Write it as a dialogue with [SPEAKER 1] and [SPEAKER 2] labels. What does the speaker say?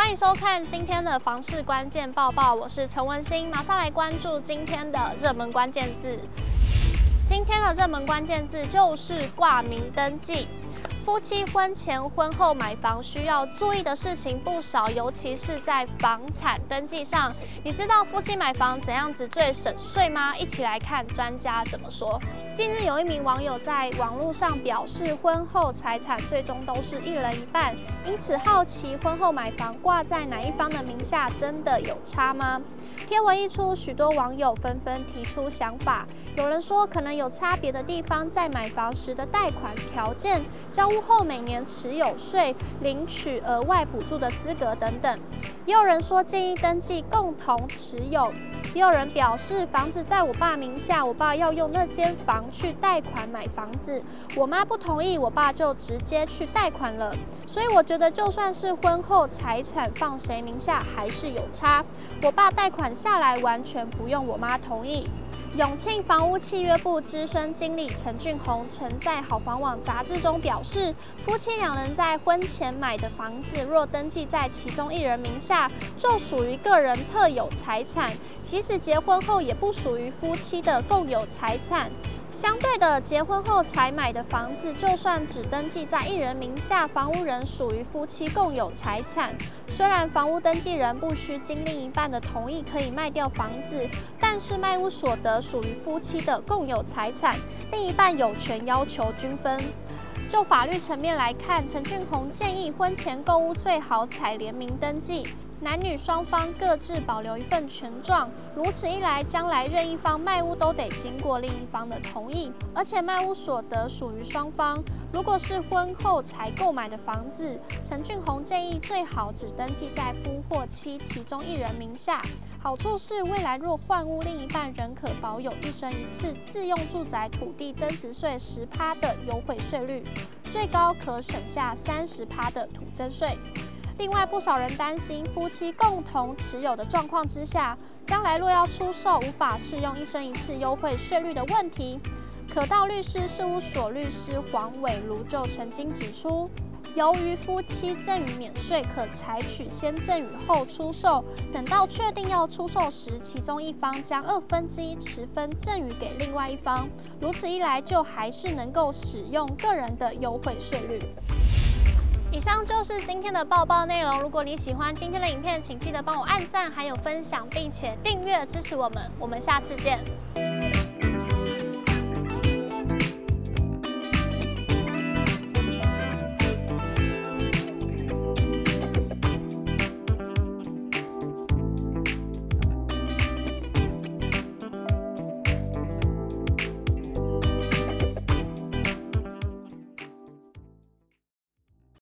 [SPEAKER 1] 欢迎收看今天的房事关键报报，我是陈文心，马上来关注今天的热门关键字。今天的热门关键字就是挂名登记。夫妻婚前婚后买房需要注意的事情不少，尤其是在房产登记上。你知道夫妻买房怎样子最省税吗？一起来看专家怎么说。近日有一名网友在网络上表示，婚后财产最终都是一人一半，因此好奇婚后买房挂在哪一方的名下真的有差吗？贴文一出，许多网友纷纷提出想法。有人说可能有差别的地方在买房时的贷款条件、交屋后每年持有税、领取额外补助的资格等等。也有人说建议登记共同持有。也有人表示房子在我爸名下，我爸要用那间房去贷款买房子，我妈不同意，我爸就直接去贷款了。所以我觉得就算是婚后财产放谁名下还是有差。我爸贷款下来完全不用我妈同意。永庆房屋契约部资深经理陈俊宏曾在好房网杂志中表示，夫妻两人在婚前买的房子，若登记在其中一人名下，就属于个人特有财产，即使结婚后也不属于夫妻的共有财产。相对的，结婚后才买的房子，就算只登记在一人名下，房屋人属于夫妻共有财产。虽然房屋登记人不需经另一半的同意可以卖掉房子，但是卖屋所得属于夫妻的共有财产，另一半有权要求均分。就法律层面来看，陈俊宏建议婚前购屋最好采联名登记。男女双方各自保留一份权状，如此一来，将来任一方卖屋都得经过另一方的同意，而且卖屋所得属于双方。如果是婚后才购买的房子，陈俊宏建议最好只登记在夫或妻其中一人名下。好处是未来若换屋，另一半仍可保有一生一次自用住宅土地增值税十趴的优惠税率，最高可省下三十趴的土增税。另外，不少人担心夫妻共同持有的状况之下，将来若要出售，无法适用一生一次优惠税率的问题。可道律师事务所律师黄伟如就曾经指出，由于夫妻赠与免税可采取先赠与后出售，等到确定要出售时，其中一方将二分之一持分赠与给另外一方，如此一来，就还是能够使用个人的优惠税率。以上就是今天的报报内容。如果你喜欢今天的影片，请记得帮我按赞，还有分享，并且订阅支持我们。我们下次见。